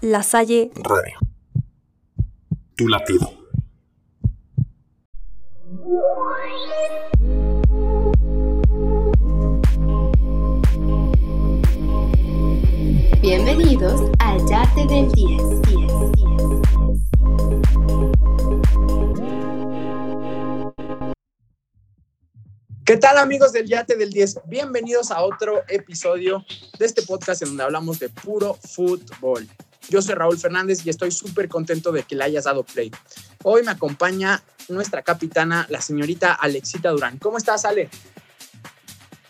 La Salle Radio. Tu latido. Bienvenidos al Yate del 10. ¿Qué tal amigos del Yate del 10? Bienvenidos a otro episodio de este podcast en donde hablamos de puro fútbol. Yo soy Raúl Fernández y estoy súper contento de que le hayas dado play. Hoy me acompaña nuestra capitana, la señorita Alexita Durán. ¿Cómo estás, Ale?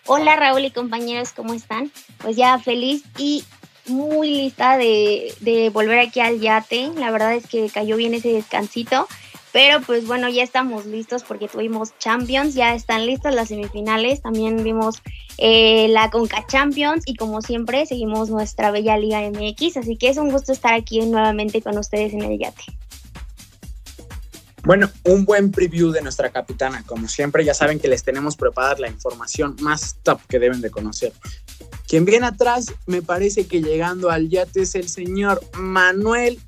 Hola Raúl y compañeros, ¿cómo están? Pues ya feliz y muy lista de, de volver aquí al yate. La verdad es que cayó bien ese descansito pero pues bueno, ya estamos listos porque tuvimos Champions, ya están listas las semifinales, también vimos eh, la Conca Champions y como siempre seguimos nuestra bella Liga MX, así que es un gusto estar aquí nuevamente con ustedes en el yate. Bueno, un buen preview de nuestra capitana. Como siempre, ya saben que les tenemos preparada la información más top que deben de conocer. Quien viene atrás, me parece que llegando al yate es el señor Manuel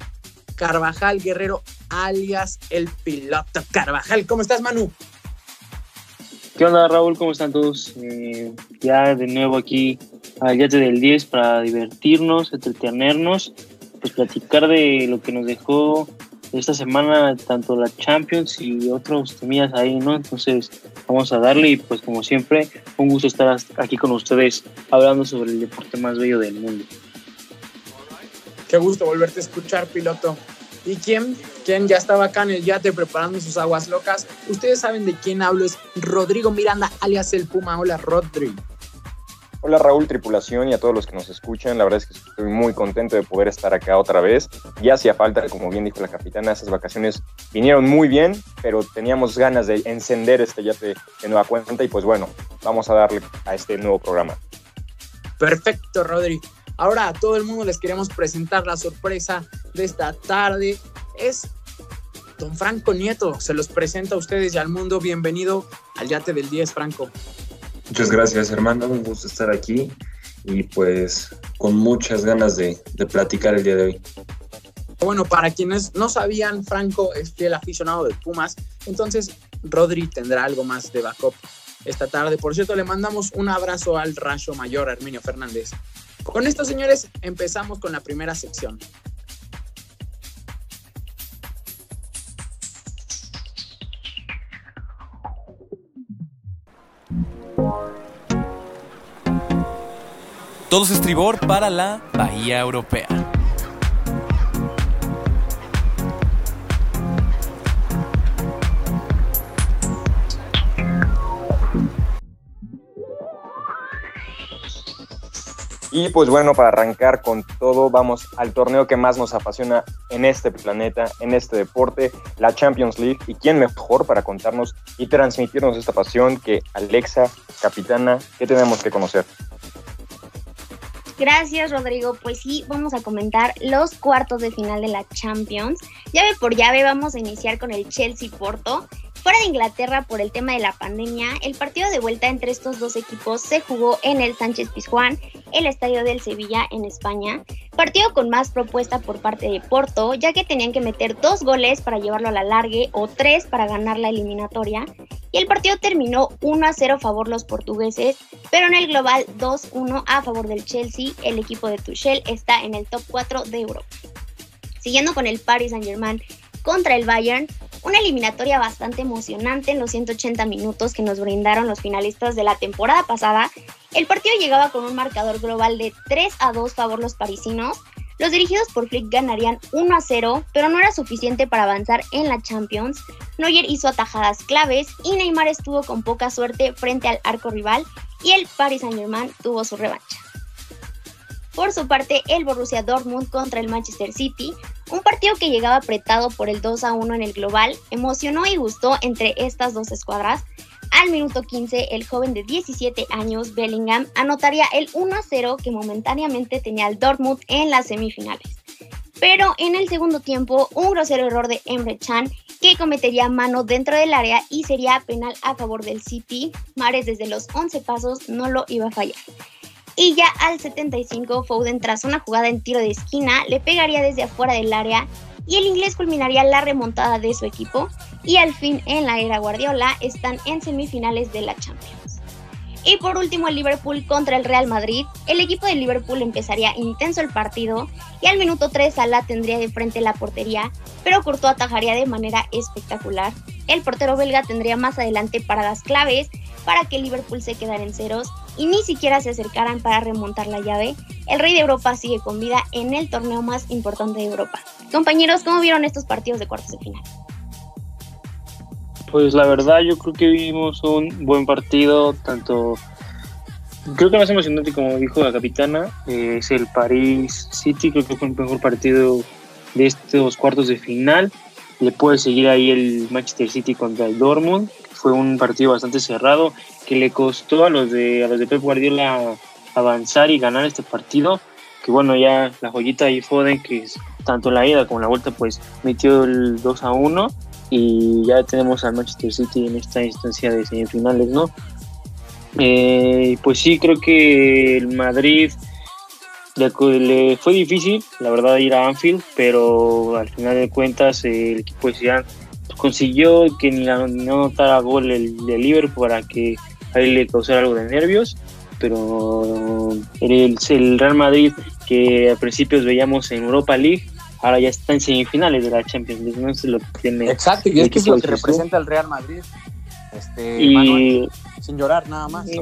Carvajal Guerrero, alias el piloto Carvajal. ¿Cómo estás, Manu? ¿Qué onda, Raúl? ¿Cómo están todos? Eh, ya de nuevo aquí al Yate del 10 para divertirnos, entretenernos, pues platicar de lo que nos dejó esta semana, tanto la Champions y otros temillas ahí, ¿no? Entonces, vamos a darle y pues como siempre, un gusto estar aquí con ustedes hablando sobre el deporte más bello del mundo. Qué gusto volverte a escuchar, piloto. ¿Y quién? ¿Quién ya estaba acá en el yate preparando sus aguas locas? Ustedes saben de quién hablo, es Rodrigo Miranda, alias el Puma. Hola, Rodrigo. Hola Raúl, tripulación y a todos los que nos escuchan. La verdad es que estoy muy contento de poder estar acá otra vez. Ya hacía falta, como bien dijo la capitana, esas vacaciones vinieron muy bien, pero teníamos ganas de encender este yate de nueva cuenta y pues bueno, vamos a darle a este nuevo programa. Perfecto, Rodrigo. Ahora a todo el mundo les queremos presentar la sorpresa de esta tarde. Es don Franco Nieto. Se los presenta a ustedes y al mundo. Bienvenido al Yate del 10, Franco. Muchas gracias, hermano. Un gusto estar aquí y pues con muchas ganas de, de platicar el día de hoy. Bueno, para quienes no sabían, Franco es fiel aficionado de Pumas, entonces Rodri tendrá algo más de backup esta tarde. Por cierto, le mandamos un abrazo al Rayo Mayor, Arminio Fernández. Con esto, señores, empezamos con la primera sección. Todos estribor para la Bahía Europea. Y pues bueno, para arrancar con todo, vamos al torneo que más nos apasiona en este planeta, en este deporte, la Champions League. ¿Y quién mejor para contarnos y transmitirnos esta pasión que Alexa, capitana, ¿qué tenemos que conocer? Gracias, Rodrigo. Pues sí, vamos a comentar los cuartos de final de la Champions. Llave por llave vamos a iniciar con el Chelsea Porto. Fuera de Inglaterra por el tema de la pandemia, el partido de vuelta entre estos dos equipos se jugó en el Sánchez Pizjuán, el estadio del Sevilla en España. Partido con más propuesta por parte de Porto, ya que tenían que meter dos goles para llevarlo a la largue o tres para ganar la eliminatoria. Y el partido terminó 1 a 0 a favor los portugueses, pero en el global 2-1 a favor del Chelsea. El equipo de Tuchel está en el top 4 de Europa. Siguiendo con el Paris Saint-Germain contra el Bayern, una eliminatoria bastante emocionante en los 180 minutos que nos brindaron los finalistas de la temporada pasada. El partido llegaba con un marcador global de 3 a 2 favor los parisinos. Los dirigidos por Flick ganarían 1 a 0, pero no era suficiente para avanzar en la Champions. Neuer hizo atajadas claves y Neymar estuvo con poca suerte frente al arco rival y el Paris Saint-Germain tuvo su revancha. Por su parte, el Borussia Dortmund contra el Manchester City, un partido que llegaba apretado por el 2 a 1 en el global, emocionó y gustó entre estas dos escuadras. Al minuto 15, el joven de 17 años, Bellingham, anotaría el 1 a 0 que momentáneamente tenía el Dortmund en las semifinales. Pero en el segundo tiempo, un grosero error de Emre Chan que cometería mano dentro del área y sería penal a favor del City. Mares desde los 11 pasos no lo iba a fallar. Y ya al 75, Foden tras una jugada en tiro de esquina le pegaría desde afuera del área y el inglés culminaría la remontada de su equipo y al fin en la era Guardiola están en semifinales de la Champions. Y por último el Liverpool contra el Real Madrid. El equipo de Liverpool empezaría intenso el partido y al minuto 3 Salah tendría de frente la portería, pero Courtois atajaría de manera espectacular. El portero belga tendría más adelante paradas claves para que Liverpool se quedara en ceros y ni siquiera se acercaran para remontar la llave. El rey de Europa sigue con vida en el torneo más importante de Europa. Compañeros, ¿cómo vieron estos partidos de cuartos de final? Pues la verdad yo creo que vimos un buen partido, tanto creo que más emocionante como dijo la capitana, es el Paris City, creo que fue el mejor partido de estos cuartos de final. Le puede seguir ahí el Manchester City contra el Dortmund, fue un partido bastante cerrado que le costó a los de a los de Pep Guardiola avanzar y ganar este partido que bueno, ya la joyita ahí Foden, que tanto la ida como la vuelta, pues metió el 2 a 1 y ya tenemos al Manchester City en esta instancia de semifinales, ¿no? Eh, pues sí, creo que el Madrid le, fue difícil, la verdad, ir a Anfield, pero al final de cuentas el equipo de Zidane consiguió que ni no notara gol el de Liverpool para que a él le causara algo de nervios pero el, el Real Madrid que a principios veíamos en Europa League, ahora ya está en semifinales de la Champions League, no sé lo que tiene. Exacto, y es que es lo que representa el Real Madrid. Este, y sin llorar nada más.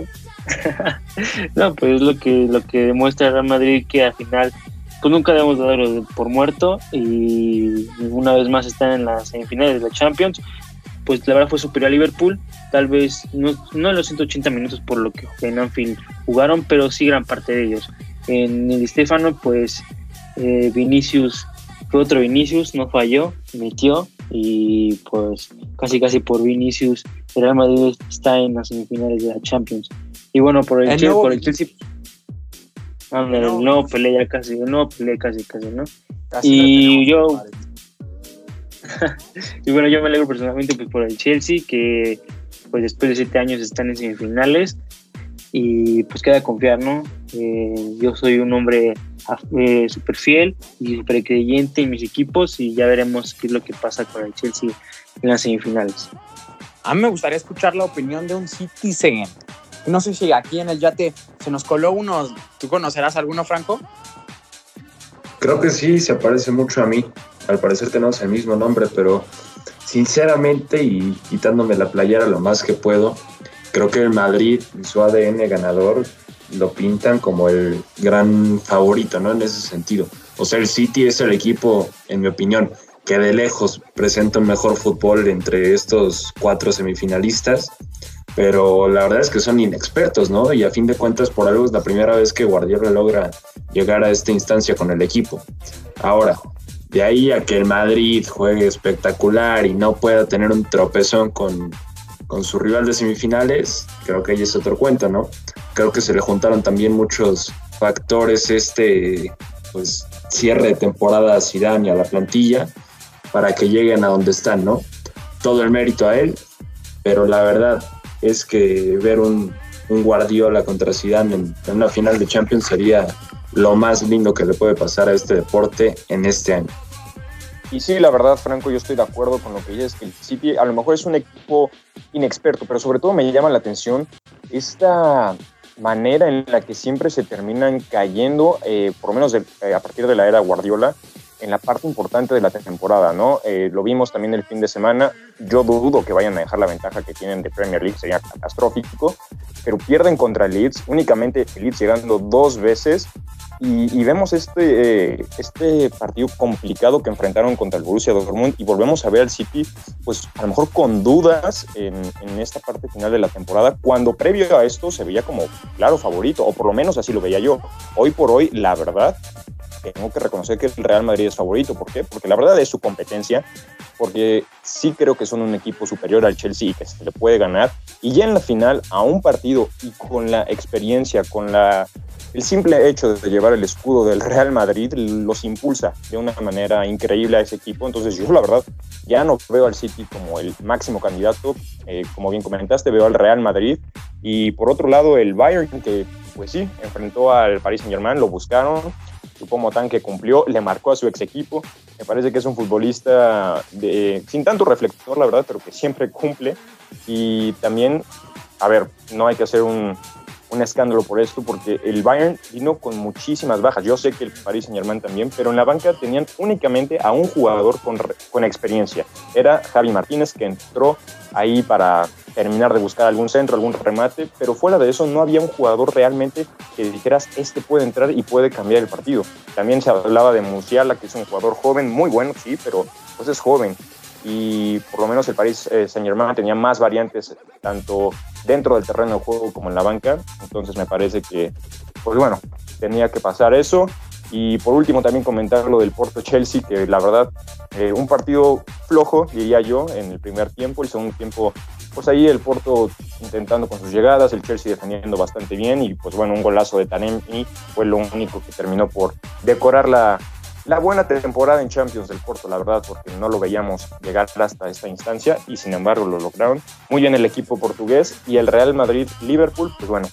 No. pues es lo que lo que demuestra el Real Madrid que al final pues nunca debemos darlo por muerto y una vez más están en las semifinales de la Champions pues la verdad fue superior a Liverpool, tal vez no, no en los 180 minutos por lo que en Anfield jugaron, pero sí gran parte de ellos. En el Stefano, pues eh, Vinicius, fue otro Vinicius, no falló, metió y pues casi casi por Vinicius el Real Madrid está en las semifinales de la Champions. Y bueno, por el, Chelsea, por el Chelsea no, pelea casi, no pelea casi, casi, ¿no? y yo, y bueno, yo me alegro personalmente pues, por el Chelsea, que pues después de siete años están en semifinales y pues queda confiar, ¿no? Eh, yo soy un hombre eh, súper fiel y súper creyente en mis equipos y ya veremos qué es lo que pasa con el Chelsea en las semifinales. A mí me gustaría escuchar la opinión de un Citizen. No sé si aquí en el yate se nos coló uno. ¿Tú conocerás alguno, Franco? Creo que sí, se parece mucho a mí al parecer tenemos el mismo nombre, pero sinceramente y quitándome la playera lo más que puedo, creo que el Madrid, su ADN ganador, lo pintan como el gran favorito, ¿no? En ese sentido. O sea, el City es el equipo, en mi opinión, que de lejos presenta un mejor fútbol entre estos cuatro semifinalistas, pero la verdad es que son inexpertos, ¿no? Y a fin de cuentas, por algo es la primera vez que Guardiola logra llegar a esta instancia con el equipo. Ahora, de ahí a que el Madrid juegue espectacular y no pueda tener un tropezón con, su rival de semifinales, creo que ahí es otro cuento, ¿no? Creo que se le juntaron también muchos factores este pues cierre de temporada a Zidane a la plantilla para que lleguen a donde están, ¿no? Todo el mérito a él, pero la verdad es que ver un, Guardiola contra Zidane en, en una final de Champions sería lo más lindo que le puede pasar a este deporte en este año. Y sí, la verdad, Franco, yo estoy de acuerdo con lo que dices, que el City a lo mejor es un equipo inexperto, pero sobre todo me llama la atención esta manera en la que siempre se terminan cayendo, eh, por lo menos eh, a partir de la era Guardiola, en la parte importante de la temporada, ¿no? Eh, lo vimos también el fin de semana. Yo dudo que vayan a dejar la ventaja que tienen de Premier League, sería catastrófico, pero pierden contra el Leeds, únicamente el Leeds llegando dos veces y, vemos este, eh, este partido complicado que enfrentaron contra el Borussia Dortmund y volvemos a ver al City, pues a lo mejor con dudas en, en, esta parte final de la temporada, cuando previo a esto se veía como claro favorito, o por lo menos así lo veía yo. Hoy por hoy, la verdad, tengo que reconocer que el Real Madrid es favorito. ¿Por qué? Porque la verdad es su competencia, porque sí creo que son un equipo superior al Chelsea y que se le puede ganar. Y ya en la final, a un partido y con la experiencia, con la el simple hecho de llevar el escudo del Real Madrid los impulsa de una manera increíble a ese equipo. Entonces yo la verdad ya no veo al City como el máximo candidato. Eh, como bien comentaste, veo al Real Madrid. Y por otro lado el Bayern, que pues sí, enfrentó al Paris Saint Germain, lo buscaron, como tan que cumplió, le marcó a su ex equipo. Me parece que es un futbolista de, sin tanto reflector, la verdad, pero que siempre cumple. Y también, a ver, no hay que hacer un, un escándalo por esto, porque el Bayern vino con muchísimas bajas. Yo sé que el Paris Saint Germain también, pero en la banca tenían únicamente a un jugador con, con experiencia. Era Javi Martínez, que entró ahí para terminar de buscar algún centro, algún remate, pero fuera de eso no había un jugador realmente que dijeras, este puede entrar y puede cambiar el partido. También se hablaba de Musiala, que es un jugador joven, muy bueno, sí, pero pues es joven y por lo menos el Paris eh, Saint Germain tenía más variantes tanto dentro del terreno de juego como en la banca, entonces me parece que, pues bueno, tenía que pasar eso. Y por último también comentar lo del Porto Chelsea, que la verdad, eh, un partido flojo, diría yo, en el primer tiempo, el segundo tiempo, pues ahí el Porto intentando con sus llegadas, el Chelsea defendiendo bastante bien. Y pues bueno, un golazo de Tanemi fue lo único que terminó por decorar la, la buena temporada en Champions del Porto, la verdad, porque no lo veíamos llegar hasta esta instancia y sin embargo lo lograron. Muy bien el equipo portugués y el Real Madrid-Liverpool, pues bueno,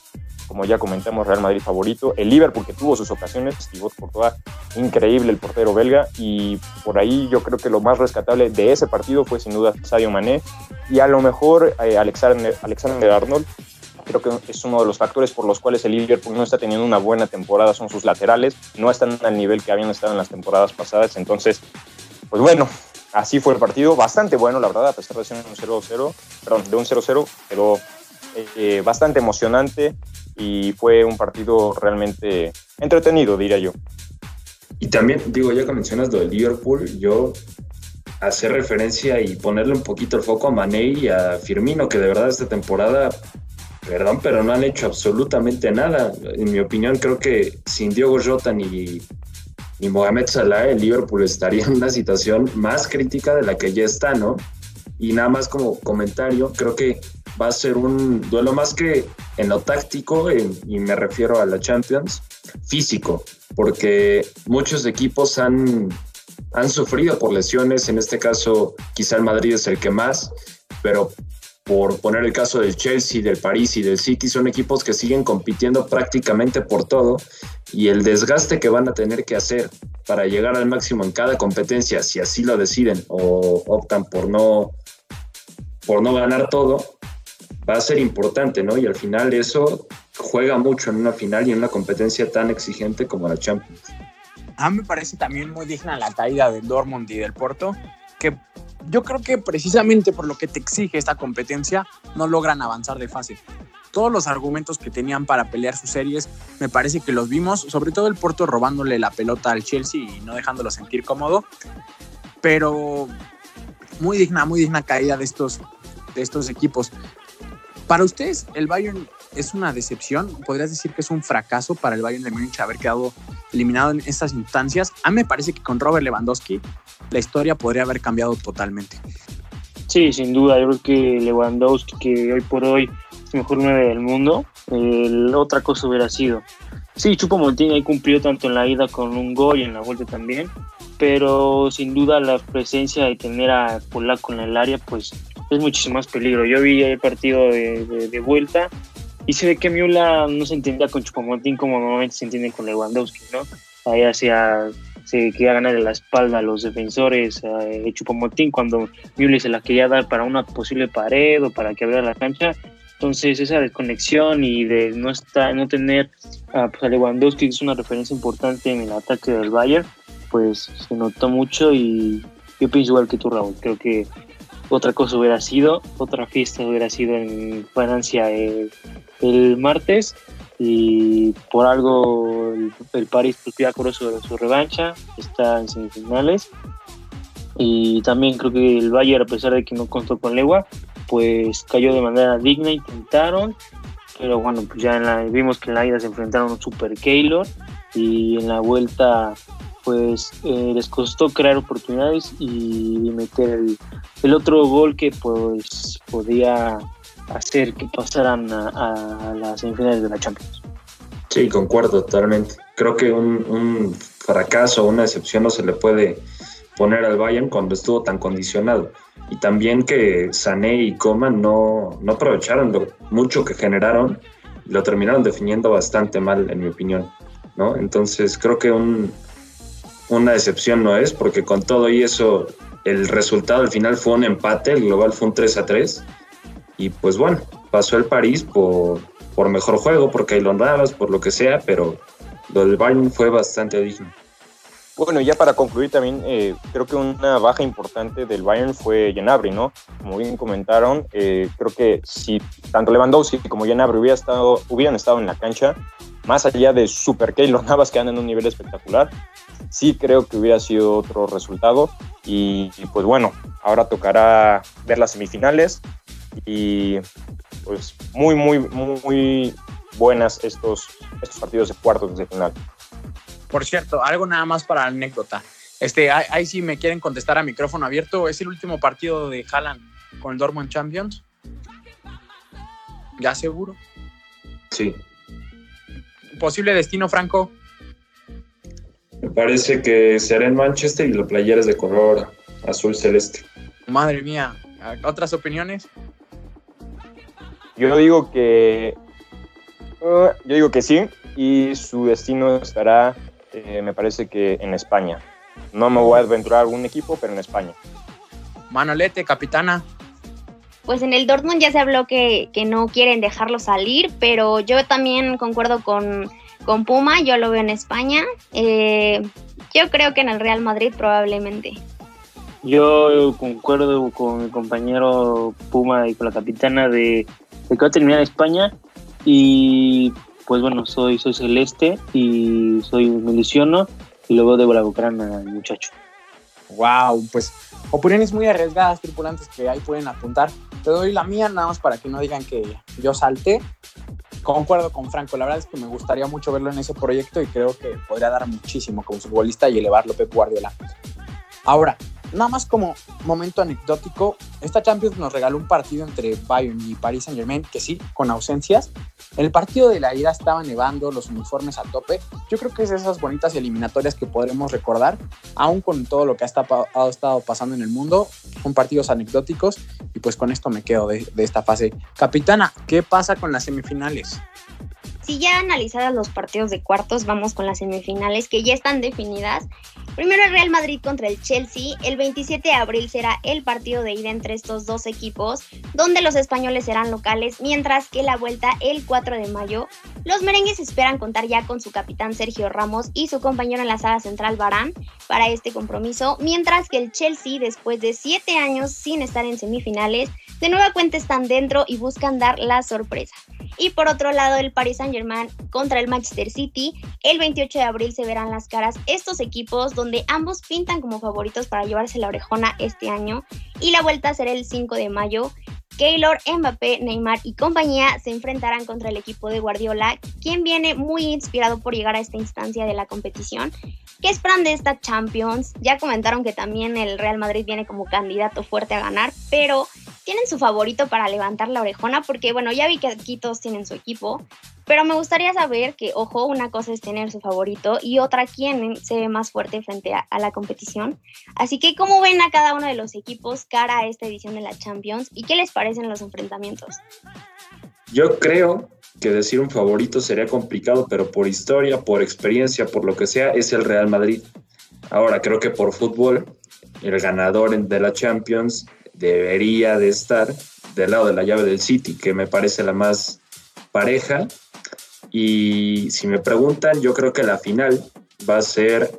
como ya comentamos, Real Madrid favorito. El Liverpool que tuvo sus ocasiones, Thibaut Courtois, increíble el portero belga. Y por ahí yo creo que lo más rescatable de ese partido fue sin duda Sadio Mané. Y a lo mejor eh, Alexander, Alexander Arnold, Creo que es uno de los factores por los cuales el Liverpool no está teniendo una buena temporada, son sus laterales, no están al nivel que habían estado en las temporadas pasadas. Entonces, pues bueno, así fue el partido, bastante bueno, la verdad, a pesar de ser un 0-0, perdón, de un 0-0, pero eh, bastante emocionante y fue un partido realmente entretenido, diría yo. Y también, digo, ya que mencionas lo del Liverpool, yo hacer referencia y ponerle un poquito el foco a Mané y a Firmino, que de verdad esta temporada Perdón, pero no han hecho absolutamente nada. En mi opinión, creo que sin Diogo Jota ni, Mohamed Salah, el Liverpool estaría en una situación más crítica de la que ya está, ¿no? Y nada más como comentario, creo que va a ser un duelo más que en lo táctico, y me refiero a la Champions, físico, porque muchos equipos han, han sufrido por lesiones, en este caso quizá el Madrid es el que más, pero por poner el caso del Chelsea, del París y del City, son equipos que siguen compitiendo prácticamente por todo y el desgaste que van a tener que hacer para llegar al máximo en cada competencia, si así lo deciden o optan por no, por no ganar todo, va a ser importante, ¿no? Y al final eso juega mucho en una final y en una competencia tan exigente como la Champions. A mí me parece también muy digna la caída del Dortmund y del Porto, que yo creo que precisamente por lo que te exige esta competencia, no logran avanzar de fase. Todos los argumentos que tenían para pelear sus series, me parece que los vimos, sobre todo el Porto robándole la pelota al Chelsea y no dejándolo sentir cómodo. Pero muy digna, muy digna caída de estos, de estos equipos. Para ustedes, ¿el Bayern es una decepción? ¿Podrías decir que es un fracaso para el Bayern de Múnich haber quedado eliminado en estas instancias? A mí me parece que con Robert Lewandowski la historia podría haber cambiado totalmente. Sí, sin duda. Yo creo que Lewandowski, que hoy por hoy es el mejor nueve del mundo, otra cosa hubiera sido. Sí, Chupo Montín ahí cumplió tanto en la ida con un gol y en la vuelta también, pero sin duda la presencia de tener a Polaco en el área, pues es muchísimo más peligro. Yo vi el partido de, vuelta y se ve que Miula no se entendía con Chupomotín como normalmente se entiende con Lewandowski, ¿no? Ahí hacía, se quería ganar la espalda a los defensores eh, Chupomotín cuando Miula se la quería dar para una posible pared o para que abriera la cancha. Entonces esa desconexión y de no estar, no tener pues, a Lewandowski, que es una referencia importante en el ataque del Bayern, pues se notó mucho y yo pienso igual que tú, Raúl. Creo que otra cosa hubiera sido, otra fiesta hubiera sido en Francia el, martes y por algo el, el París pues, su, su revancha, está en semifinales. Y también creo que el Bayern a pesar de que no contó con Legua pues cayó de manera digna, intentaron pero bueno pues ya vimos que en la ida se enfrentaron a un Super Keylor y en la vuelta pues eh, les costó crear oportunidades y meter el, otro gol que pues podía hacer que pasaran a, las semifinales de la Champions. Sí, concuerdo totalmente. Creo que un, un fracaso, una excepción no se le puede poner al Bayern cuando estuvo tan condicionado. Y también que Sané y Coman no, no aprovecharon lo mucho que generaron lo terminaron definiendo bastante mal, en mi opinión, ¿no? Entonces creo que un, una decepción no es, porque con todo y eso, el resultado al final fue un empate, el global fue un 3 a 3, y pues bueno, pasó el París por, por mejor juego, porque hay Navas, por lo que sea, pero lo del Bayern fue bastante digno. Bueno, ya para concluir también, eh, creo que una baja importante del Bayern fue Genabri, ¿no? Como bien comentaron, eh, creo que si tanto Lewandowski como Genabri hubiera estado, hubieran estado en la cancha, más allá de Super Keylor Navas que andan en un nivel espectacular, sí creo que hubiera sido otro resultado. Y, pues bueno, ahora tocará ver las semifinales y pues muy, muy, muy buenas estos, estos partidos de cuartos de final. Por cierto, algo nada más para la anécdota. Este, ahí, ahí sí me quieren contestar a micrófono abierto. ¿Es el último partido de Haaland con el Dortmund Champions? ¿Ya seguro? Sí. ¿Posible destino, Franco? Me parece que será en Manchester y la playera es de color azul celeste. Madre mía. ¿Otras opiniones? Yo digo que. Uh, yo digo que sí. Y su destino estará, eh, me parece que en España. No me voy a aventurar a algún equipo, pero en España. Manolete, capitana. Pues en el Dortmund ya se habló que, que no quieren dejarlo salir, pero yo también concuerdo con, con Puma, yo lo veo en España. Eh, yo creo que en el Real Madrid probablemente. Yo concuerdo con mi compañero Puma y con la capitana de, de que va a terminar España y pues bueno, soy, soy celeste y soy miliciono y luego debo la bucrana al muchacho. Wow, pues opiniones muy arriesgadas, tripulantes que ahí pueden apuntar. Te doy la mía nada más para que no digan que yo salté. Concuerdo con Franco, la verdad es que me gustaría mucho verlo en ese proyecto y creo que podría dar muchísimo como futbolista y elevarlo Pep Guardiola. Ahora, nada más como momento anecdótico, esta Champions nos regaló un partido entre Bayern y Paris Saint Germain, que sí, con ausencias. El partido de la ida estaba nevando, los uniformes a tope. Yo creo que es de esas bonitas eliminatorias que podremos recordar, aún con todo lo que ha estado, pasando en el mundo. Son partidos anecdóticos y pues con esto me quedo de, de esta fase. Capitana, ¿qué pasa con las semifinales? Si ya analizadas los partidos de cuartos, vamos con las semifinales que ya están definidas. Primero el Real Madrid contra el Chelsea. El 27 de abril será el partido de ida entre estos dos equipos, donde los españoles serán locales, mientras que la vuelta el 4 de mayo. Los merengues esperan contar ya con su capitán Sergio Ramos y su compañero en la saga central Barán para este compromiso, mientras que el Chelsea, después de siete años sin estar en semifinales, de nueva cuenta están dentro y buscan dar la sorpresa. Y por otro lado, el Paris Saint Contra el Manchester City. El 28 de abril se verán las caras estos equipos donde ambos pintan como favoritos para llevarse la orejona este año. Y la vuelta será el 5 de mayo. Keylor, Mbappé, Neymar y compañía se enfrentarán contra el equipo de Guardiola, quien viene muy inspirado por llegar a esta instancia de la competición. ¿Qué esperan de esta Champions? Ya comentaron que también el Real Madrid viene como candidato fuerte a ganar, pero tienen su favorito para levantar la orejona, porque bueno, ya vi que aquí todos tienen su equipo, pero me gustaría saber que, ojo, una cosa es tener su favorito y otra quién se ve más fuerte frente a, a, la competición. Así que, ¿cómo ven a cada uno de los equipos cara a esta edición de la Champions y qué les los enfrentamientos? Yo creo que decir un favorito sería complicado, pero por historia, por experiencia, por lo que sea, es el Real Madrid. Ahora, creo que por fútbol, el ganador de la Champions debería de estar del lado de la llave del City, que me parece la más pareja. Y si me preguntan, yo creo que la final va a ser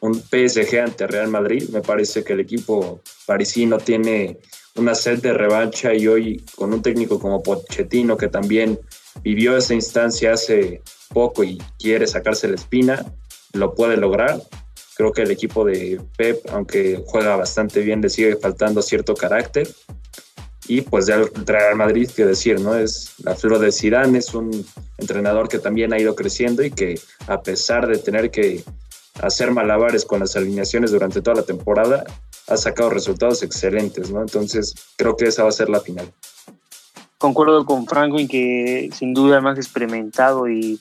un PSG ante Real Madrid. Me parece que el equipo parisino tiene una sed de revancha y hoy con un técnico como Pochettino que también vivió esa instancia hace poco y quiere sacarse la espina, lo puede lograr. Creo que el equipo de Pep, aunque juega bastante bien, le sigue faltando cierto carácter. Y pues ya el Real Madrid, que decir, ¿no? Es la flor de Zidane, es un entrenador que también ha ido creciendo y que a pesar de tener que hacer malabares con las alineaciones durante toda la temporada, ha sacado resultados excelentes, ¿no? Entonces creo que esa va a ser la final. Concuerdo con Franco en que sin duda el más experimentado y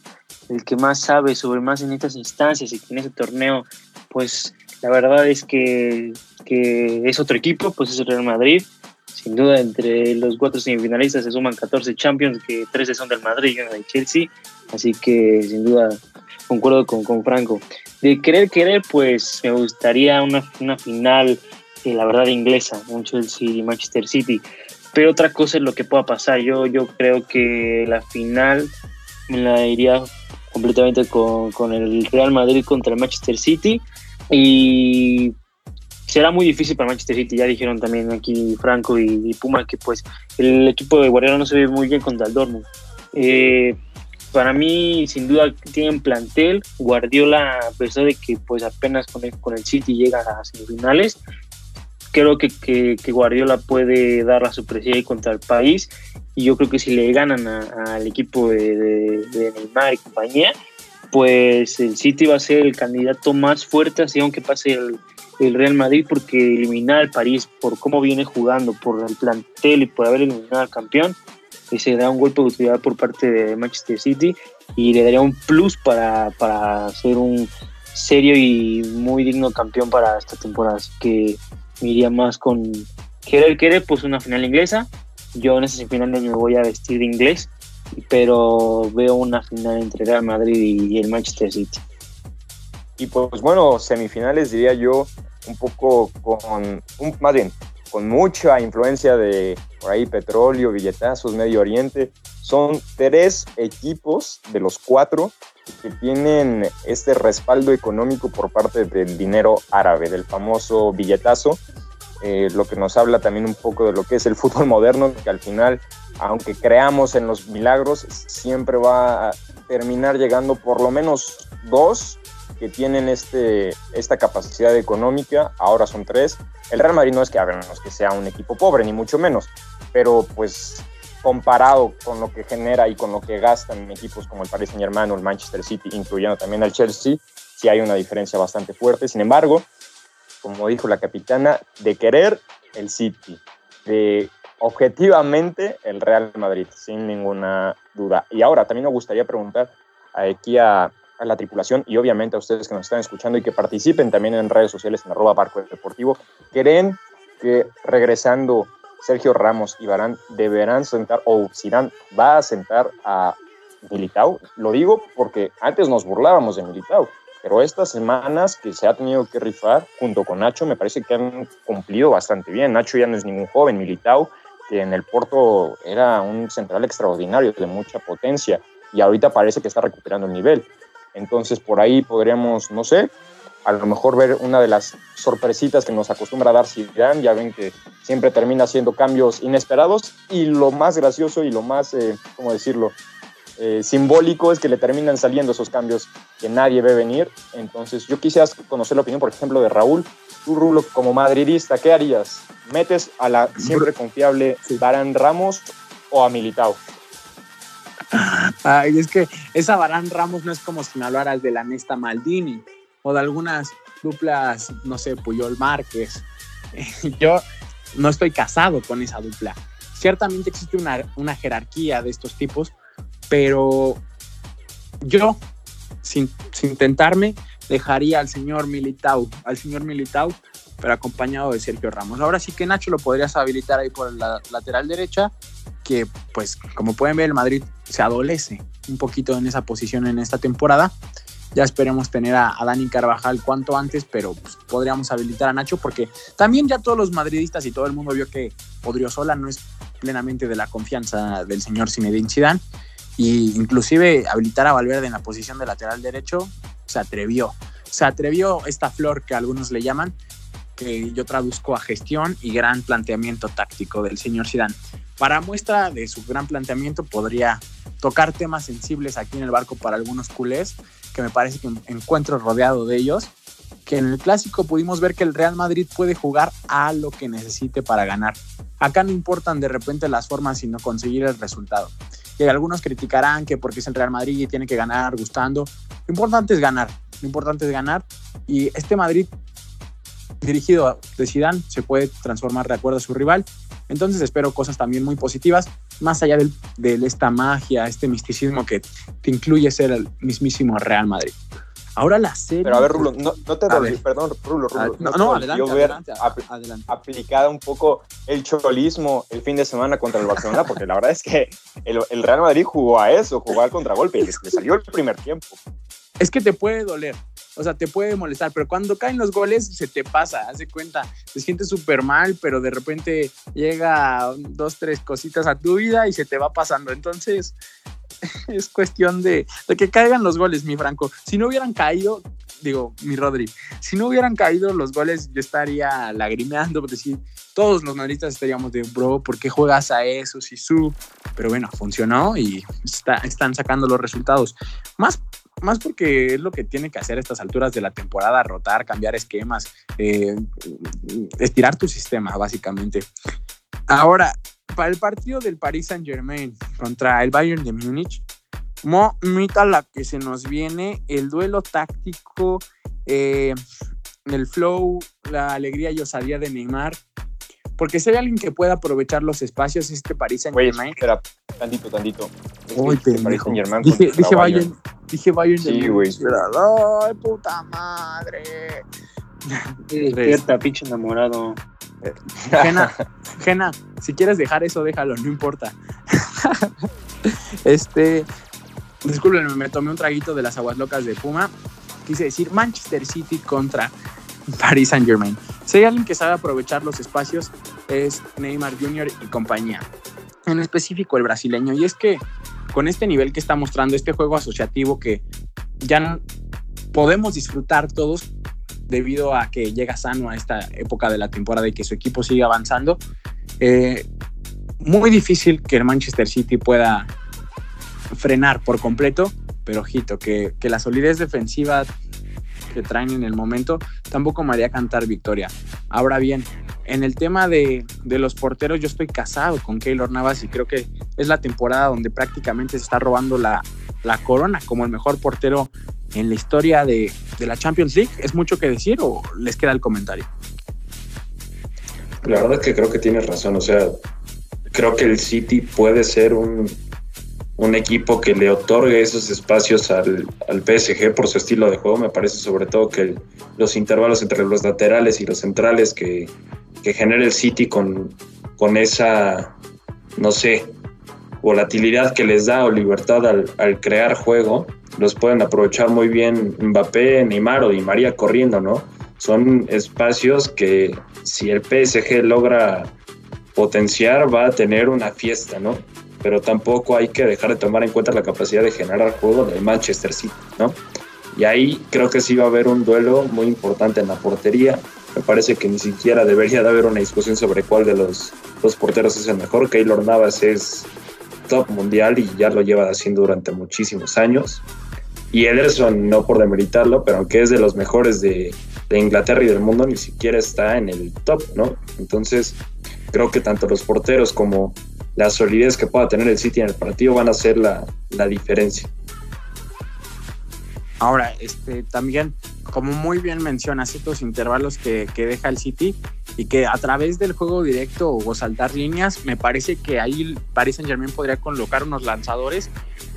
el que más sabe sobre más en estas instancias y en este torneo, pues la verdad es que, que es otro equipo, pues es el Real Madrid. sin duda entre los cuatro semifinalistas se suman 14 Champions, que 13 son del Madrid y uno del Chelsea, así que sin duda concuerdo con, con Franco. De querer querer, pues me gustaría una, una final, eh, la verdad, inglesa, un Chelsea y Manchester City, pero otra cosa es lo que pueda pasar. Yo, yo creo que la final me la iría completamente con, con el Real Madrid contra el Manchester City y será muy difícil para Manchester City. Ya dijeron también aquí Franco y, Puma que pues el equipo de Guardiola no se ve muy bien contra el Dortmund. Eh, para mí, sin duda, tienen plantel. Guardiola, a pesar de que pues apenas con el, con el City llega a semifinales, creo que, que, Guardiola puede dar la sorpresa contra el país. Y yo creo que si le ganan al equipo de, de, Neymar y compañía, pues el City va a ser el candidato más fuerte, así aunque pase el, el Real Madrid porque eliminar al París por cómo viene jugando, por el plantel y por haber eliminado al campeón, y se da un golpe de autoridad por parte de Manchester City y le daría un plus para, para ser un serio y muy digno campeón para esta temporada. Así que me iría más con querer, querer, pues una final inglesa. Yo en esa final me voy a vestir de inglés, pero veo una final entre Real Madrid y el Manchester City. Y pues bueno, semifinales diría yo un poco con, un, más bien, con mucha influencia de por ahí petróleo, billetazos, Medio Oriente. Son tres equipos de los cuatro que tienen este respaldo económico por parte del dinero árabe, del famoso billetazo, eh, lo que nos habla también un poco de lo que es el fútbol moderno, que al final, aunque creamos en los milagros, siempre va a terminar llegando por lo menos dos que tienen este, esta capacidad económica, ahora son tres. El Real Madrid no es que, a que sea un equipo pobre, ni mucho menos, pero pues comparado con lo que genera y con lo que gastan equipos como el Paris Saint Germain el Manchester City, incluyendo también al Chelsea, sí hay una diferencia bastante fuerte. Sin embargo, como dijo la capitana, de querer el City, de objetivamente el Real Madrid, sin ninguna duda. Y ahora también me gustaría preguntar aquí a, a la tripulación y obviamente a ustedes que nos están escuchando y que participen también en redes sociales en arroba barco deportivo, creen que regresando Sergio Ramos y Barán deberán sentar, o Zidane va a sentar a Militao. Lo digo porque antes nos burlábamos de Militao, pero estas semanas que se ha tenido que rifar junto con Nacho, me parece que han cumplido bastante bien. Nacho ya no es ningún joven, Militao, que en el Porto era un central extraordinario, de mucha potencia, y ahorita parece que está recuperando el nivel. Entonces por ahí podríamos, no sé, a lo mejor ver una de las sorpresitas que nos acostumbra a dar Zidane. Ya ven que siempre termina haciendo cambios inesperados y lo más gracioso y lo más, eh, ¿cómo decirlo? Eh, simbólico es que le terminan saliendo esos cambios que nadie ve venir. Entonces yo quisiera conocer la opinión, por ejemplo, de Raúl. Tú, Rulo, como madridista, ¿qué harías? ¿Metes a la siempre confiable Barán Ramos o a Militao? Ay, es que esa Barán Ramos no es como si me hablaras de la Nesta Maldini o de algunas duplas, no sé, Puyol Márquez. Yo no estoy casado con esa dupla. Ciertamente existe una, una jerarquía de estos tipos, pero yo, sin, sin tentarme, dejaría al señor Militao, al señor Militao, pero acompañado de Sergio Ramos. Ahora sí que Nacho lo podrías habilitar ahí por la lateral derecha que pues como pueden ver el Madrid se adolece un poquito en esa posición en esta temporada. Ya esperemos tener a, Dani Carvajal cuanto antes, pero pues, podríamos habilitar a Nacho porque también ya todos los madridistas y todo el mundo vio que Odriozola no es plenamente de la confianza del señor Zinedine Zidane y inclusive habilitar a Valverde en la posición de lateral derecho se atrevió. Se atrevió esta flor que algunos le llaman, yo traduzco a gestión y gran planteamiento táctico del señor Zidane. Para muestra de su gran planteamiento podría tocar temas sensibles aquí en el barco para algunos culés, que me parece que encuentro rodeado de ellos, que en el clásico pudimos ver que el Real Madrid puede jugar a lo que necesite para ganar. Acá no importan de repente las formas, sino conseguir el resultado. Y algunos criticarán que porque es el Real Madrid y tiene que ganar gustando. Lo importante es ganar, lo importante es ganar. Y este Madrid dirigido de Zidane se puede transformar de acuerdo a su rival entonces espero cosas también muy positivas, más allá de esta magia, este misticismo que te incluye ser el mismísimo Real Madrid. Ahora la serie. Pero a ver, Rulo, no, no te doy, perdón, Rulo, Rulo. Ah, no, no, dolió adelante, ver adelante, apl- adelante. aplicada un poco el cholismo el fin de semana contra el Barcelona, porque la verdad es que el, el Real Madrid jugó a eso, jugó al contragolpe y le, le salió el primer tiempo. Es que te puede doler, o sea, te puede molestar, pero cuando caen los goles se te pasa, haz de cuenta, te sientes súper mal, pero de repente llega dos, tres cositas a tu vida y se te va pasando. Entonces, es cuestión de, de que caigan los goles, mi Franco. Si no hubieran caído, digo, mi Rodri, si no hubieran caído los goles, yo estaría lagrimeando, porque sí, todos los madridistas estaríamos de, bro, ¿por qué juegas a eso, su Pero bueno, funcionó y está- están sacando los resultados. Más más porque es lo que tiene que hacer a estas alturas de la temporada, rotar, cambiar esquemas, eh, estirar tu sistema, básicamente. Ahora, para el partido del Paris Saint Germain contra el Bayern de Múnich, Mo, mita la que se nos viene, el duelo táctico, eh, el flow, la alegría y osadía de Neymar. Porque si hay alguien que pueda aprovechar los espacios, es este Paris Saint Germain. espera, tantito, tantito. Es que Uy, dijiste Paris pendejo. Saint-Germain Dije, dije Bayern, dije Bayern de Sí, Múnich, güey. Ay, puta madre. Despierta, pinche enamorado. Jena, Jena, si quieres dejar eso, déjalo, no importa. este, discúlpenme, me tomé un traguito de las aguas locas de Puma. Quise decir Manchester City contra Paris Saint Germain. Si hay alguien que sabe aprovechar los espacios, es Neymar Jr. y compañía. En específico el brasileño. Y es que con este nivel que está mostrando, este juego asociativo que ya podemos disfrutar todos debido a que llega sano a esta época de la temporada y que su equipo sigue avanzando, eh, muy difícil que el Manchester City pueda frenar por completo, pero ojito, que, que la solidez defensiva que traen en el momento tampoco me haría cantar victoria. Ahora bien, en el tema de, de los porteros, yo estoy casado con Keylor Navas y creo que es la temporada donde prácticamente se está robando la, la corona como el mejor portero en la historia de, de la Champions League. ¿Es mucho que decir o les queda el comentario? La verdad es que creo que tienes razón. O sea, creo que el City puede ser un, un equipo que le otorgue esos espacios al, al PSG por su estilo de juego. Me parece sobre todo que los intervalos entre los laterales y los centrales que, que genera el City con, con esa, no sé, volatilidad que les da o libertad al, crear juego, los pueden aprovechar muy bien Mbappé, Neymar o Di María corriendo, ¿no? Son espacios que si el PSG logra potenciar va a tener una fiesta, ¿no? Pero tampoco hay que dejar de tomar en cuenta la capacidad de generar juego del Manchester City, ¿no? Y ahí creo que sí va a haber un duelo muy importante en la portería. Me parece que ni siquiera debería de haber una discusión sobre cuál de los dos porteros es el mejor. Keylor Navas es top mundial y ya lo lleva haciendo durante muchísimos años. Y Ederson, no por demeritarlo, pero aunque es de los mejores de, Inglaterra y del mundo, ni siquiera está en el top, ¿no? Entonces, creo que tanto los porteros como la solidez que pueda tener el City en el partido van a ser la, la diferencia. Ahora, este, también, como muy bien mencionas, estos intervalos que, que deja el City y que a través del juego directo o saltar líneas, me parece que ahí Paris Saint Germain podría colocar unos lanzadores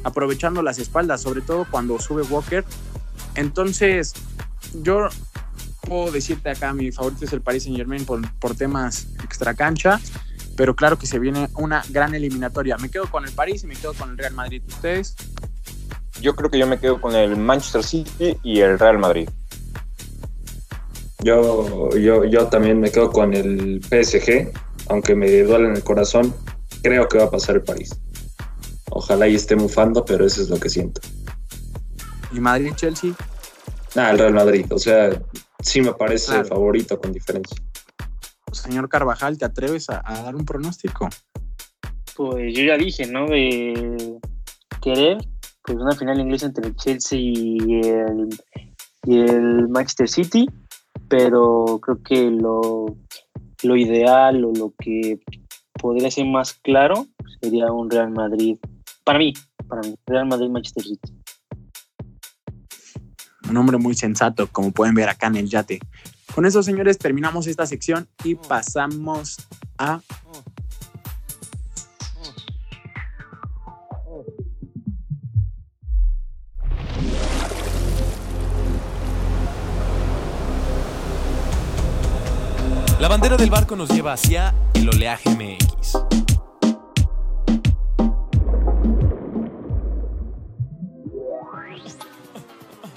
aprovechando las espaldas, sobre todo cuando sube Walker. Entonces, yo puedo decirte acá, mi favorito es el Paris Saint Germain por, por temas extra cancha, pero claro que se viene una gran eliminatoria. Me quedo con el París y me quedo con el Real Madrid. ¿Ustedes? Yo creo que yo me quedo con el Manchester City y el Real Madrid. Yo, yo, yo también me quedo con el PSG, aunque me duele en el corazón, creo que va a pasar el París. Ojalá y esté mufando, pero eso es lo que siento. ¿Y Madrid-Chelsea? Nada, el Real Madrid, o sea, sí me parece Claro. favorito con diferencia. Señor Carvajal, ¿te atreves a, a dar un pronóstico? Pues yo ya dije, ¿no? De querer, pues una final inglesa entre el Chelsea y el, y el Manchester City, pero creo que lo, lo ideal o lo que podría ser más claro sería un Real Madrid. Para mí, para mí, Real Madrid-Manchester City. Un hombre muy sensato, como pueden ver acá en el yate. Con eso, señores, terminamos esta sección y pasamos a bandera del barco nos lleva hacia el oleaje MX.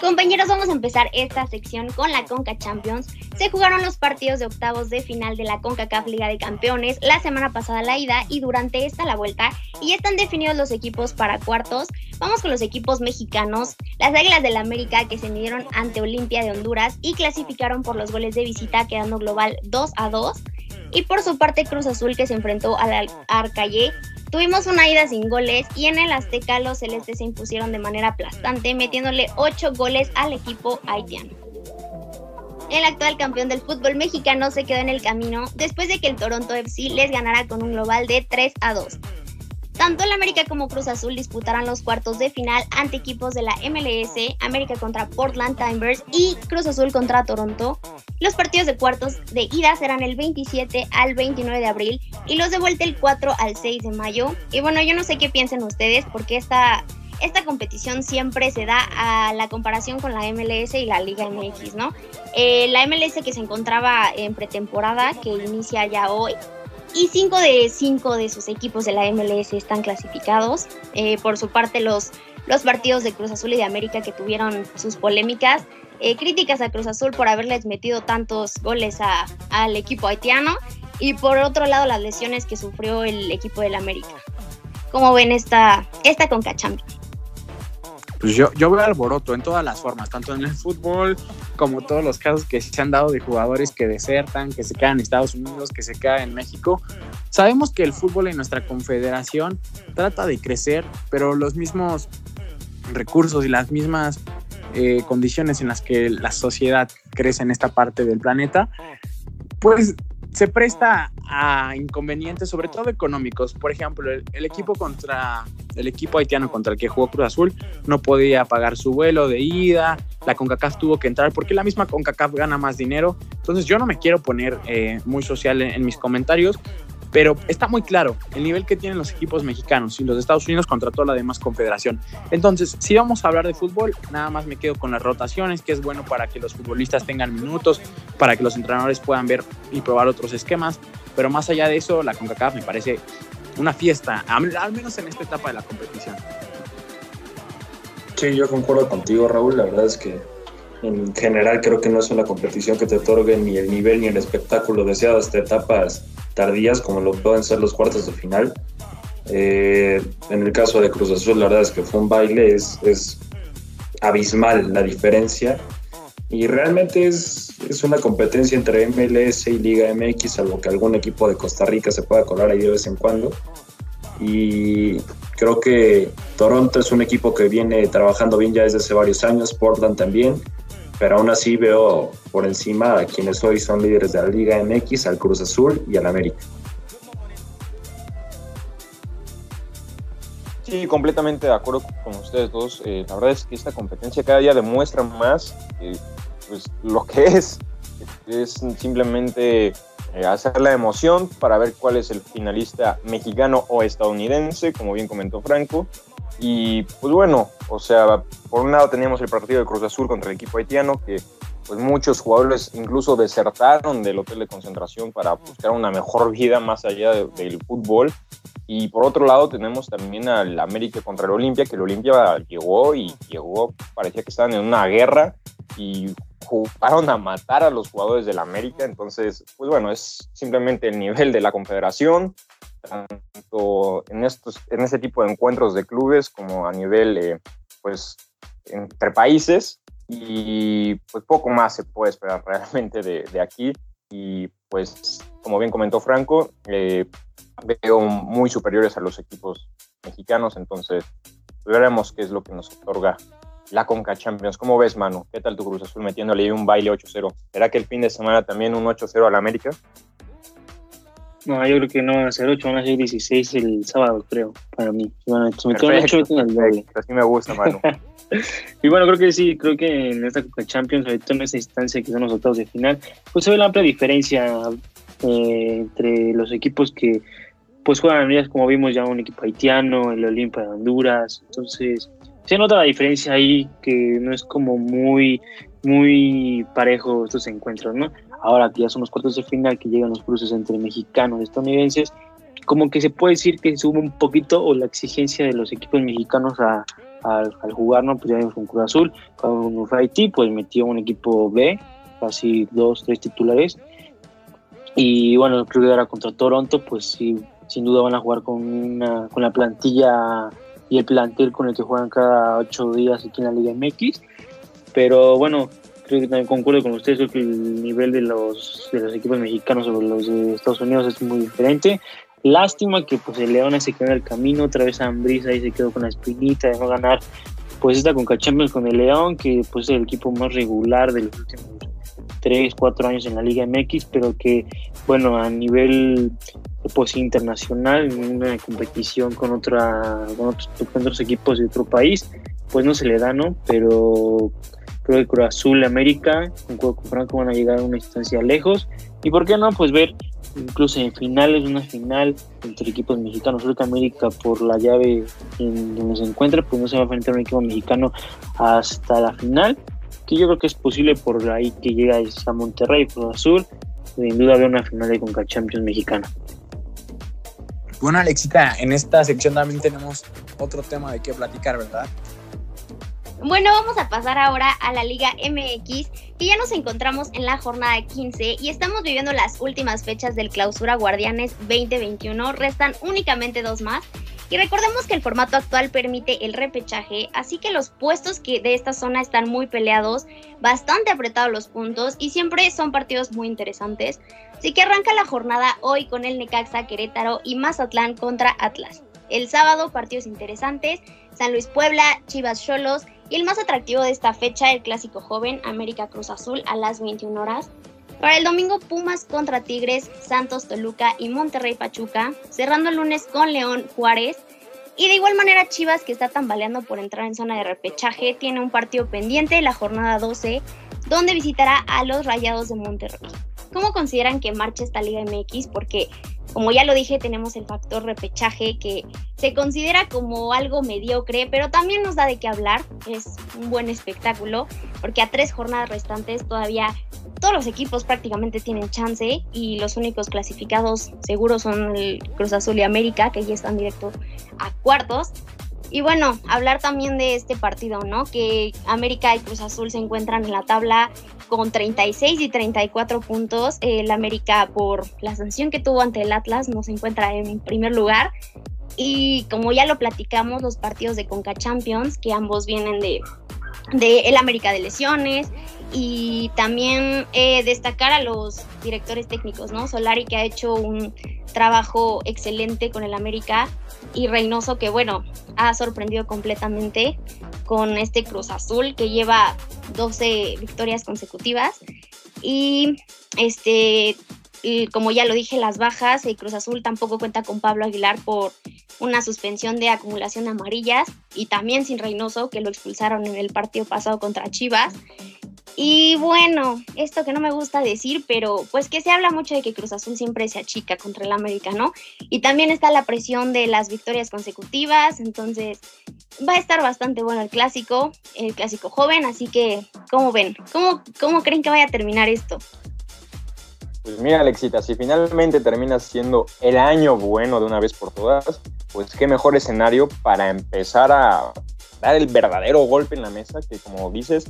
Compañeros, vamos a empezar esta sección con la Conca Champions. Se jugaron los partidos de octavos de final de la CONCACAF Liga de Campeones, la semana pasada la ida y durante esta la vuelta, y ya están definidos los equipos para cuartos. Vamos con los equipos mexicanos, las Águilas del América que se midieron ante Olimpia de Honduras y clasificaron por los goles de visita quedando global 2 a 2. Y por su parte Cruz Azul que se enfrentó al Arcayé Tuvimos una ida sin goles y en el Azteca los celestes se impusieron de manera aplastante, metiéndole 8 goles al equipo haitiano. El actual campeón del fútbol mexicano se quedó en el camino después de que el Toronto FC les ganara con un global de 3 a 2. Tanto el América como Cruz Azul disputarán los cuartos de final ante equipos de la MLS, América contra Portland Timbers y Cruz Azul contra Toronto. Los partidos de cuartos de ida serán el 27 al 29 de abril y los de vuelta el 4 al 6 de mayo. Y bueno, yo no sé qué piensen ustedes porque esta, esta competición siempre se da a la comparación con la MLS y la Liga MX, ¿no? Eh, la MLS que se encontraba en pretemporada, que inicia ya hoy, y cinco de cinco de sus equipos de la MLS están clasificados. Eh, por su parte, los, los partidos de Cruz Azul y de América que tuvieron sus polémicas, eh, críticas a Cruz Azul por haberles metido tantos goles al equipo haitiano y por otro lado las lesiones que sufrió el equipo del América. ¿Cómo ven esta, esta Conca? Pues yo, yo veo alboroto en todas las formas, tanto en el fútbol como todos los casos que se han dado de jugadores que desertan, que se quedan en Estados Unidos, que se quedan en México. Sabemos que el fútbol en nuestra confederación trata de crecer, pero los mismos recursos y las mismas eh, condiciones en las que la sociedad crece en esta parte del planeta, pues se presta a inconvenientes, sobre todo económicos. Por ejemplo, el, equipo contra el equipo haitiano contra el que jugó Cruz Azul no podía pagar su vuelo de ida. La Concacaf tuvo que entrar porque la misma Concacaf gana más dinero. Entonces yo no me quiero poner eh, muy social en, mis comentarios, pero está muy claro el nivel que tienen los equipos mexicanos y los Estados Unidos contra toda la demás confederación. Entonces, si vamos a hablar de fútbol, nada más me quedo con las rotaciones, que es bueno para que los futbolistas tengan minutos, para que los entrenadores puedan ver y probar otros esquemas, pero más allá de eso, la CONCACAF me parece una fiesta, al menos en esta etapa de la competición. Sí, yo concuerdo contigo, Raúl. La verdad es que en general creo que no es una competición que te otorgue ni el nivel ni el espectáculo deseado hasta etapas tardías como lo pueden ser los cuartos de final. Eh, en el caso de Cruz Azul, la verdad es que fue un baile, es, es abismal la diferencia. Y realmente es, es, una competencia entre MLS y Liga MX, salvo que algún equipo de Costa Rica se pueda colar ahí de vez en cuando. Y creo que Toronto es un equipo que viene trabajando bien ya desde hace varios años, Portland también pero aún así veo por encima a quienes hoy son líderes de la Liga MX, al Cruz Azul y al América. Sí, completamente de acuerdo con ustedes dos. Eh, la verdad es que esta competencia cada día demuestra más pues, lo que es. Es simplemente eh, hacer la emoción para ver cuál es el finalista mexicano o estadounidense, como bien comentó Franco. Y pues bueno, o sea, por un lado teníamos el partido de Cruz Azul contra el equipo haitiano, que pues muchos jugadores incluso desertaron del hotel de concentración para buscar una mejor vida más allá del fútbol. Y por otro lado tenemos también al América contra el Olimpia, que el Olimpia llegó y llegó, parecía que estaban en una guerra y jugaron a matar a los jugadores del América. Entonces, pues bueno, es simplemente el nivel de la confederación, tanto en, estos, en este tipo de encuentros de clubes como a nivel, eh, pues, entre países. Y pues poco más se puede esperar realmente de, de aquí. Y pues, como bien comentó Franco, eh, veo muy superiores a los equipos mexicanos. Entonces, veremos qué es lo que nos otorga la Conca Champions. ¿Cómo ves, Manu? ¿Qué tal tu Cruz Azul metiéndole un baile 8-0? ¿Será que el fin de semana también un 8-0 al América? No, yo creo que no van a ser 8, van a ser 16 el sábado, creo, para mí. Bueno, Así me gusta, Manu. y bueno, creo que sí, creo que en esta Copa Champions, sobre todo en esta instancia que son los octavos de final, pues se ve la amplia diferencia eh, entre los equipos que pues juegan en como vimos ya un equipo haitiano, el Olimpia de Honduras, entonces se nota la diferencia ahí que no es como muy muy parejo estos encuentros, ¿no? Ahora que ya son los cuartos de final, que llegan los cruces entre mexicanos y estadounidenses, como que se puede decir que sube un poquito o la exigencia de los equipos mexicanos a, al jugar, ¿no? Pues ya vimos con Cruz Azul, fue Haití, pues metió un equipo B, casi dos, tres titulares. Y bueno, creo que ahora contra Toronto, pues sí, sin duda van a jugar con, una, con la plantilla y el plantel con el que juegan cada ocho días aquí en la Liga MX. Pero bueno, creo que también concuerdo con ustedes, creo que el nivel de los, de los equipos mexicanos sobre los de Estados Unidos es muy diferente. Lástima que pues el León se quedó en el camino, otra vez Ambrisa ahí se quedó con la espinita de no ganar pues esta Conca Champions con el León, que pues es el equipo más regular de los últimos 3, 4 años en la Liga MX, pero que bueno, a nivel pues internacional, en una competición con otra con otros, con otros equipos de otro país, pues no se le da, ¿no? Pero creo que Cruz Azul América, con Franco van a llegar a una instancia lejos. Y por qué no, pues ver incluso en finales, una final entre equipos mexicanos. Creo que América por la llave en donde se encuentra, pues no se va a enfrentar un equipo mexicano hasta la final, que yo creo que es posible por ahí que llega a Monterrey, Cruz Azul, sin duda haber una final de Conca Champions mexicana. Bueno, Alexita, en esta sección también tenemos otro tema de qué platicar, ¿verdad? Bueno, vamos a pasar ahora a la Liga MX, que ya nos encontramos en la jornada 15 y estamos viviendo las últimas fechas del Clausura Guardianes 2021. Restan únicamente dos más. Y recordemos que el formato actual permite el repechaje, así que los puestos que de esta zona están muy peleados, bastante apretados los puntos y siempre son partidos muy interesantes. Así que arranca la jornada hoy con el Necaxa Querétaro y Mazatlán contra Atlas. El sábado partidos interesantes, San Luis Puebla, Chivas Cholos y el más atractivo de esta fecha, el clásico joven América Cruz Azul a las 21 horas. Para el domingo, Pumas contra Tigres, Santos Toluca y Monterrey Pachuca, cerrando el lunes con León Juárez. Y de igual manera, Chivas, que está tambaleando por entrar en zona de repechaje, tiene un partido pendiente, la jornada 12, donde visitará a los Rayados de Monterrey. ¿Cómo consideran que marcha esta Liga MX? Porque como ya lo dije, tenemos el factor repechaje que se considera como algo mediocre, pero también nos da de qué hablar. Es un buen espectáculo, porque a tres jornadas restantes todavía todos los equipos prácticamente tienen chance y los únicos clasificados seguros son el Cruz Azul y América, que ya están directo a cuartos. Y bueno, hablar también de este partido, ¿no? Que América y Cruz Azul se encuentran en la tabla con 36 y 34 puntos. El América, por la sanción que tuvo ante el Atlas, no se encuentra en primer lugar. Y como ya lo platicamos, los partidos de Conca Champions, que ambos vienen de, de el América de lesiones y también eh, destacar a los directores técnicos, ¿no? Solari que ha hecho un trabajo excelente con el América y Reynoso que bueno, ha sorprendido completamente con este Cruz Azul que lleva 12 victorias consecutivas y este como ya lo dije, las bajas, el Cruz Azul tampoco cuenta con Pablo Aguilar por una suspensión de acumulación amarillas y también sin Reynoso, que lo expulsaron en el partido pasado contra Chivas. Y bueno, esto que no me gusta decir, pero pues que se habla mucho de que Cruz Azul siempre se achica contra el América, ¿no? Y también está la presión de las victorias consecutivas, entonces va a estar bastante bueno el clásico, el clásico joven, así que, ¿cómo ven? ¿Cómo, cómo creen que vaya a terminar esto? Pues mira, Alexita, si finalmente termina siendo el año bueno de una vez por todas, pues qué mejor escenario para empezar a dar el verdadero golpe en la mesa, que como dices,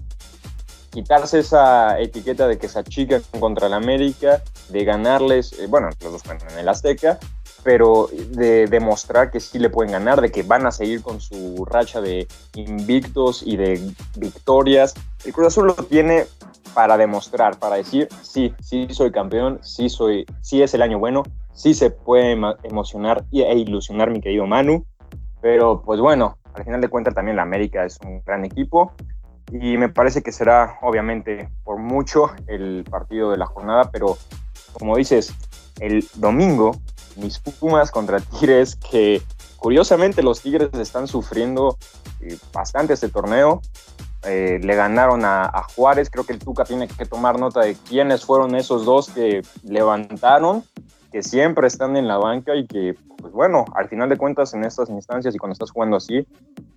quitarse esa etiqueta de que se achican contra el América, de ganarles, eh, bueno, los dos juegan en el Azteca, pero de demostrar que sí le pueden ganar, de que van a seguir con su racha de invictos y de victorias. El Cruz Azul lo tiene para demostrar, para decir, sí, sí soy campeón, sí, soy, sí es el año bueno, sí se puede emocionar e ilusionar mi querido Manu, pero pues bueno, al final de cuentas también la América es un gran equipo y me parece que será obviamente por mucho el partido de la jornada, pero como dices, el domingo mis Pumas contra Tigres, que curiosamente los Tigres están sufriendo eh, bastante este torneo. Eh, le ganaron a, Juárez, creo que el Tuca tiene que tomar nota de quiénes fueron esos dos que levantaron, que siempre están en la banca y que, pues bueno, al final de cuentas en estas instancias y cuando estás jugando así,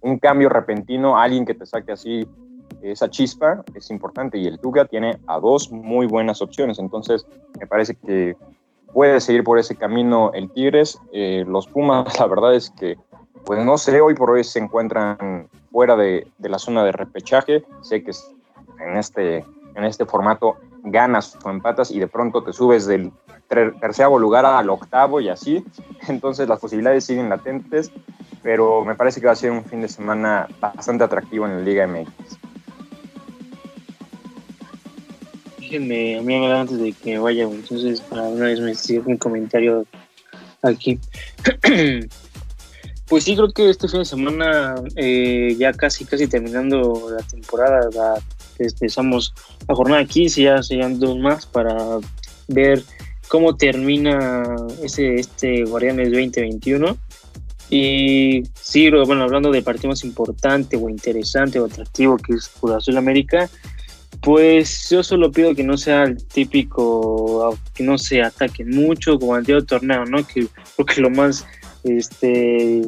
un cambio repentino, alguien que te saque así esa chispa es importante. Y el Tuca tiene a dos muy buenas opciones, entonces me parece que puede seguir por ese camino el Tigres. Eh, los Pumas, la verdad es que, pues no sé, hoy por hoy se encuentran fuera de, la zona de repechaje, sé que en este, en este formato ganas o empatas y de pronto te subes del tercer lugar al octavo y así. Entonces las posibilidades siguen latentes, pero me parece que va a ser un fin de semana bastante atractivo en la Liga MX. Déjenme, a mí antes de que vaya, entonces para una vez me sigue un comentario aquí. Pues sí, creo que este fin de semana, eh, ya casi, casi terminando la temporada, la, empezamos la jornada 15, ya serían dos más para ver cómo termina ese, este Guardianes 2021. Y sí, bueno, hablando de partido más importante o interesante o atractivo que es Cruz Azul América, pues yo solo pido que no sea el típico, que no se ataquen mucho como el anterior torneo, ¿no? Que creo que lo más este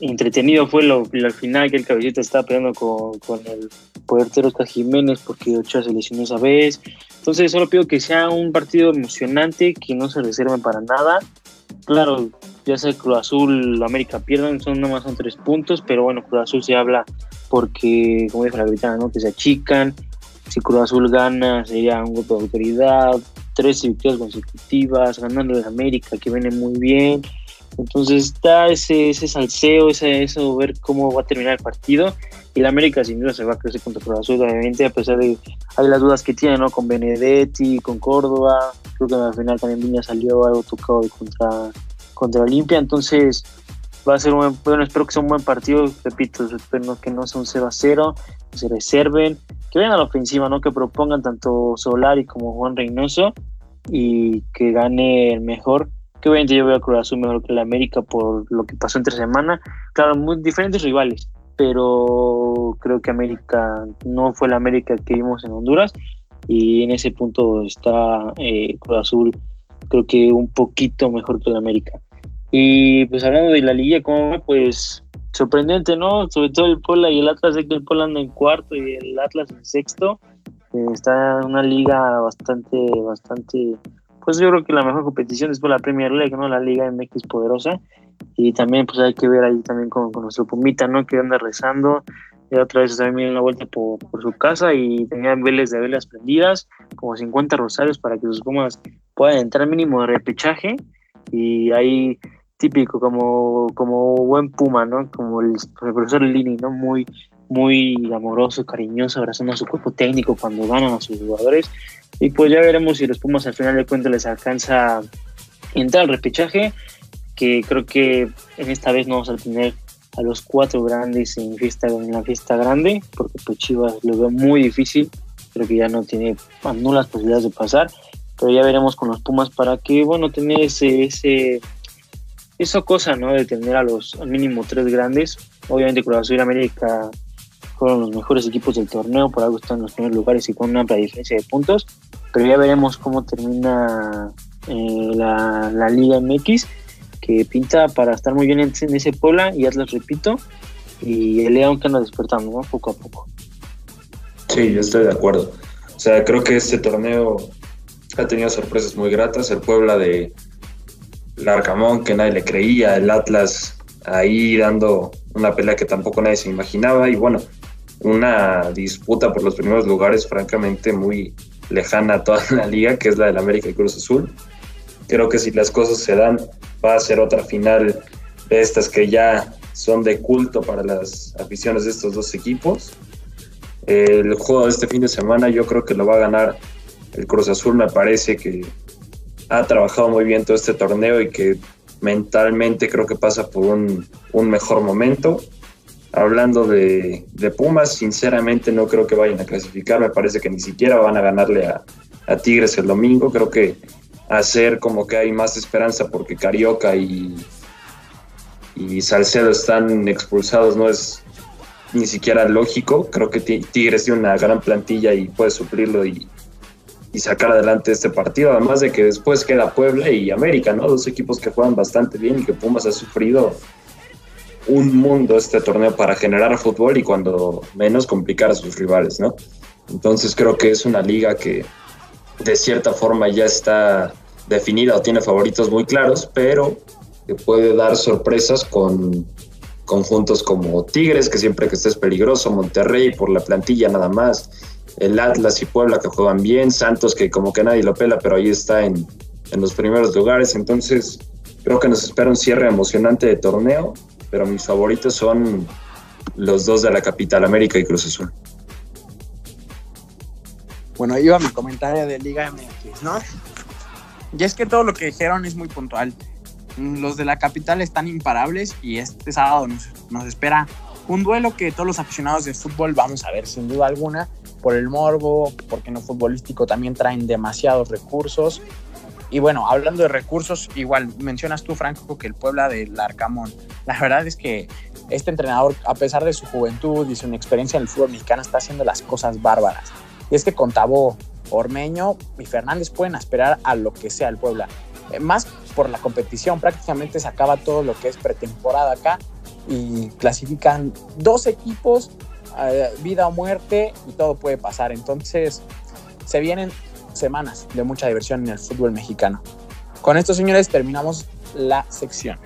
entretenido fue lo, al final que el cabecita estaba peleando con, con el portero Oscar Jiménez porque Ochoa se lesionó esa vez, entonces solo pido que sea un partido emocionante, que no se reserve para nada. Claro, ya sea Cruz Azul, América pierdan, son nomás son tres puntos, pero bueno, Cruz Azul se habla porque, como dijo la gritana, ¿no? que se achican. Si Cruz Azul gana, sería un golpe de autoridad, tres victorias consecutivas, ganando en América, que viene muy bien. Entonces está ese, ese salseo, ese, eso, ver cómo va a terminar el partido. Y la América sin duda se va a crecer contra Cruz Azul, obviamente, a pesar de hay las dudas que tiene, ¿no? Con Benedetti, con Córdoba. Creo que al final también Viña salió algo tocado contra, contra Olimpia. Entonces va a ser un buen, bueno, espero que sea un buen partido. Repito, espero que no sea un 0 a 0, que se reserven, que vayan a la ofensiva, ¿no? Que propongan tanto Solari como Juan Reynoso y que gane el mejor que obviamente yo veo a Cruz Azul mejor que la América por lo que pasó entre semana. Claro, muy diferentes rivales, pero creo que América no fue la América que vimos en Honduras y en ese punto está eh, Cruz Azul creo que un poquito mejor que la América. Y pues hablando de la liga, ¿cómo va? Pues sorprendente, ¿no? Sobre todo el Pola y el Atlas, sé que el Pola anda en cuarto y el Atlas en sexto. Eh, está en una liga bastante, bastante pues yo creo que la mejor competición es por la Premier League, ¿no? La Liga MX poderosa. Y también pues hay que ver ahí también con, nuestro Pumita, ¿no? Que anda rezando. Y otra vez también viene una vuelta por, su casa y tenían velas de velas prendidas, como 50 rosarios para que sus Pumas puedan entrar mínimo de repechaje. Y ahí típico, como, como buen Puma, ¿no? Como el, el profesor Lini, ¿no? Muy, muy amoroso, cariñoso, abrazando a su cuerpo técnico cuando ganan a sus jugadores. Y pues ya veremos si los Pumas al final de cuentas les alcanza entrar al repechaje, que creo que en esta vez no vamos a tener a los cuatro grandes en, fiesta, en la fiesta grande, porque pues Chivas lo veo muy difícil, creo que ya no tiene nulas posibilidades de pasar, pero ya veremos con los Pumas para que, bueno, tener ese, ese esa cosa, ¿no? De tener a los al mínimo tres grandes. Obviamente Cruz Azul América fueron los mejores equipos del torneo, por algo están en los primeros lugares y con una amplia diferencia de puntos, pero ya veremos cómo termina eh, la, Liga MX, que pinta para estar muy bien en, ese Pola, y Atlas repito, y el León que anda despertando, ¿no? Poco a poco. Sí, yo estoy de acuerdo. O sea, creo que este torneo ha tenido sorpresas muy gratas. El Puebla de Larcamón, que nadie le creía, el Atlas ahí dando una pelea que tampoco nadie se imaginaba. Y bueno, una disputa por los primeros lugares francamente muy lejana a toda la liga, que es la del América y Cruz Azul. Creo que si las cosas se dan, va a ser otra final de estas que ya son de culto para las aficiones de estos dos equipos. El juego de este fin de semana yo creo que lo va a ganar el Cruz Azul, me parece que ha trabajado muy bien todo este torneo y que mentalmente creo que pasa por un, un mejor momento Hablando de, Pumas, sinceramente no creo que vayan a clasificar, me parece que ni siquiera van a ganarle a, Tigres el domingo, creo que hacer como que hay más esperanza porque Carioca y, y Salcedo están expulsados no es ni siquiera lógico, creo que Tigres tiene una gran plantilla y puede suplirlo y, y sacar adelante este partido, además de que después queda Puebla y América, ¿no? Dos equipos que juegan bastante bien y que Pumas ha sufrido un mundo este torneo para generar fútbol y cuando menos complicar a sus rivales, ¿no? Entonces creo que es una liga que de cierta forma ya está definida o tiene favoritos muy claros, pero que puede dar sorpresas con conjuntos como Tigres, que siempre que estés peligroso, Monterrey por la plantilla nada más, el Atlas y Puebla que juegan bien, Santos que como que nadie lo pela, pero ahí está en, en los primeros lugares, entonces creo que nos espera un cierre emocionante de torneo, pero mis favoritos son los dos de la capital, América y Cruz Azul. Bueno, ahí va mi comentario de Liga MX, ¿no? Y es que todo lo que dijeron es muy puntual. Los de la capital están imparables y este sábado nos, nos espera un duelo que todos los aficionados de fútbol vamos a ver sin duda alguna por el morbo, porque en lo futbolístico también traen demasiados recursos. Y bueno, hablando de recursos, igual mencionas tú, Franco, que el Puebla del Arcamón. La verdad es que este entrenador, a pesar de su juventud y su experiencia en el fútbol mexicano, está haciendo las cosas bárbaras. Y es que con Tabó, Ormeño y Fernández pueden esperar a lo que sea el Puebla. Eh, más por la competición, prácticamente se acaba todo lo que es pretemporada acá y clasifican dos equipos, eh, vida o muerte, y todo puede pasar. Entonces, se vienen semanas de mucha diversión en el fútbol mexicano. Con esto, señores, terminamos la sección.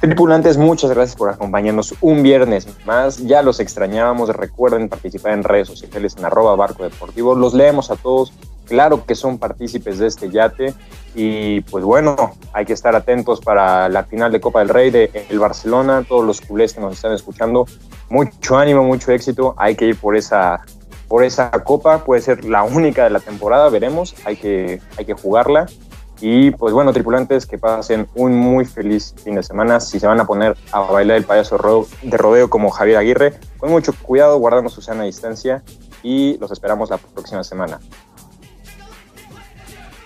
Tripulantes, muchas gracias por acompañarnos un viernes más. Ya los extrañábamos. Recuerden participar en redes sociales en arroba barco deportivo. Los leemos a todos. Claro que son partícipes de este yate. Y pues bueno, hay que estar atentos para la final de Copa del Rey de el Barcelona. Todos los culés que nos están escuchando, mucho ánimo, mucho éxito. Hay que ir por esa, por esa copa. Puede ser la única de la temporada, veremos. Hay que, hay que jugarla. Y pues bueno, tripulantes, que pasen un muy feliz fin de semana. Si se van a poner a bailar el payaso de rodeo como Javier Aguirre, con mucho cuidado, guardando su sana distancia y los esperamos la próxima semana.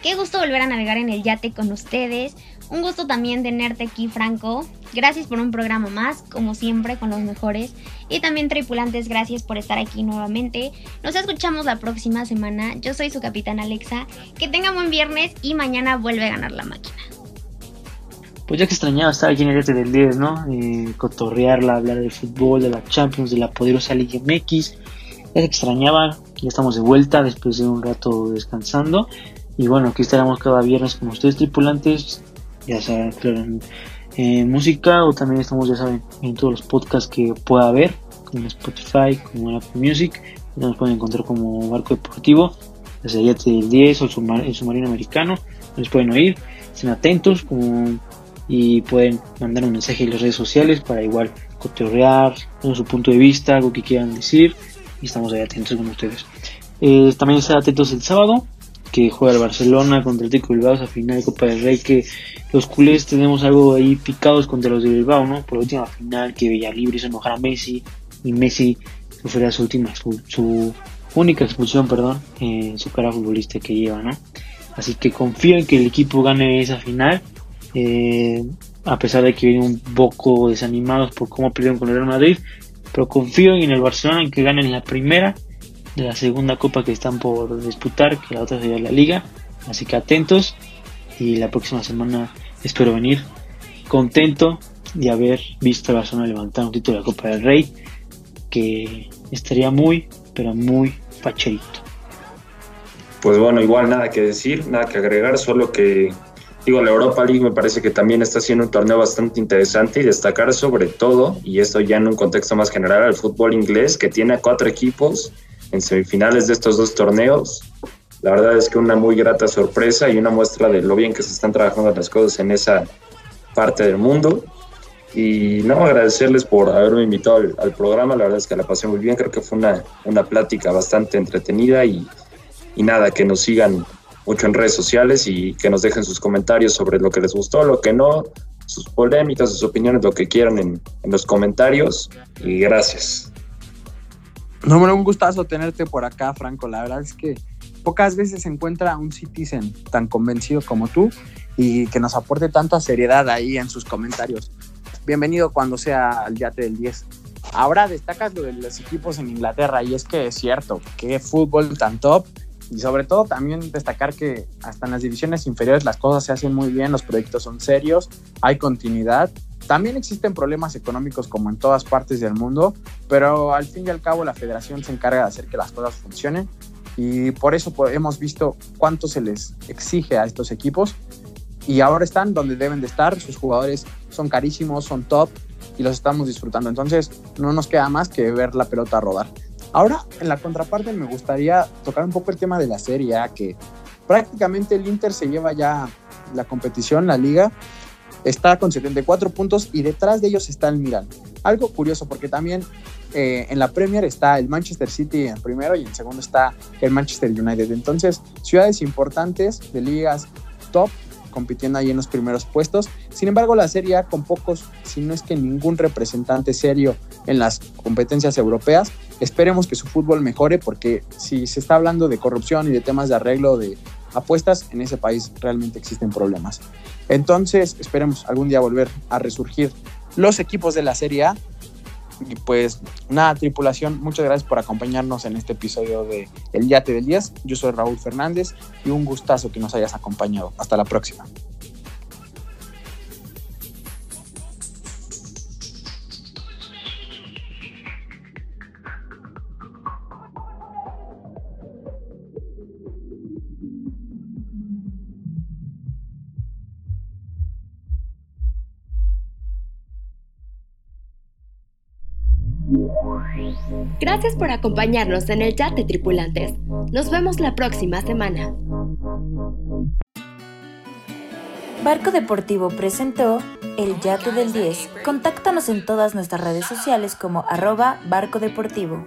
Qué gusto volver a navegar en el yate con ustedes. Un gusto también tenerte aquí, Franco. Gracias por un programa más, como siempre, con los mejores. Y también, tripulantes, gracias por estar aquí nuevamente. Nos escuchamos la próxima semana. Yo soy su capitán Alexa. Que tengan buen viernes y mañana vuelve a ganar la máquina. Pues ya que extrañaba estar aquí en el del 10, ¿no? Eh, cotorrearla, hablar del fútbol, de la Champions, de la poderosa Liga MX. Ya se extrañaba, ya estamos de vuelta después de un rato descansando. Y bueno, aquí estaremos cada viernes con ustedes, tripulantes, ya saben, en, música o también estamos, ya saben, en todos los podcasts que pueda haber, como Spotify, como Apple Music, nos pueden encontrar como Barco Deportivo, desde Yate del 10 o el submarino americano, nos pueden oír, estén atentos y pueden mandar un mensaje en las redes sociales para igual cotorrear, su punto de vista, algo que quieran decir, y estamos ahí atentos con ustedes. Eh, también estén atentos el sábado, que juega el Barcelona contra el Tico Bilbao a final de Copa del Rey, que los culés tenemos algo ahí picados contra los de Bilbao, ¿no? Por la última final que Libre hizo enojar a Messi y Messi sufrirá su última, su, única expulsión, perdón, en su cara futbolista que lleva, ¿no? Así que confío en que el equipo gane esa final, eh, a pesar de que vienen un poco desanimados por cómo perdieron con el Real Madrid, pero confío en el Barcelona en que ganen la primera de la segunda copa que están por disputar, que la otra sería la liga. Así que atentos y la próxima semana espero venir contento de haber visto a Barcelona levantar un título de la Copa del Rey, que estaría muy, pero muy pacherito. Pues bueno, igual nada que decir, nada que agregar, solo que digo, la Europa League me parece que también está siendo un torneo bastante interesante y destacar sobre todo, y esto ya en un contexto más general, al fútbol inglés, que tiene a cuatro equipos en semifinales de estos dos torneos. La verdad es que una muy grata sorpresa y una muestra de lo bien que se están trabajando las cosas en esa parte del mundo. Y no, agradecerles por haberme invitado al, programa, la verdad es que la pasé muy bien, creo que fue una, una plática bastante entretenida y, nada, que nos sigan mucho en redes sociales y que nos dejen sus comentarios sobre lo que les gustó, lo que no, sus polémicas, sus opiniones, lo que quieran en los comentarios. Y gracias. No, un gustazo tenerte por acá, Franco. La verdad es que pocas veces se encuentra un citizen tan convencido como tú y que nos aporte tanta seriedad ahí en sus comentarios. Bienvenido cuando sea al yate del 10. Ahora destacas lo de los equipos en Inglaterra y es que es cierto, qué fútbol tan top y sobre todo también destacar que hasta en las divisiones inferiores las cosas se hacen muy bien, los proyectos son serios, hay continuidad. También existen problemas económicos como en todas partes del mundo, pero al fin y al cabo la federación se encarga de hacer que las cosas funcionen y por eso hemos visto cuánto se les exige a estos equipos y ahora están donde deben de estar, sus jugadores son carísimos, son top y los estamos disfrutando. Entonces no nos queda más que ver la pelota rodar. Ahora, en la contraparte, me gustaría tocar un poco el tema de la Serie A, que prácticamente el Inter se lleva ya la competición, la liga, está con 74 puntos y detrás de ellos está el Milan. Algo curioso porque también eh, en la Premier está el Manchester City en primero y en segundo está el Manchester United. Entonces, ciudades importantes de ligas top compitiendo ahí en los primeros puestos. Sin embargo, la Serie A con pocos, si no es que ningún representante serio en las competencias europeas, esperemos que su fútbol mejore porque si se está hablando de corrupción y de temas de arreglo de apuestas, en ese país realmente existen problemas. Entonces, esperemos algún día volver a resurgir los equipos de la Serie A y pues nada, tripulación, muchas gracias por acompañarnos en este episodio de El Yate del 10. Yo soy Raúl Fernández y un gustazo que nos hayas acompañado. Hasta la próxima. Gracias por acompañarnos en el chat de tripulantes. Nos vemos la próxima semana. Barco Deportivo presentó El Yate del 10. Contáctanos en todas nuestras redes sociales como arroba Barco Deportivo.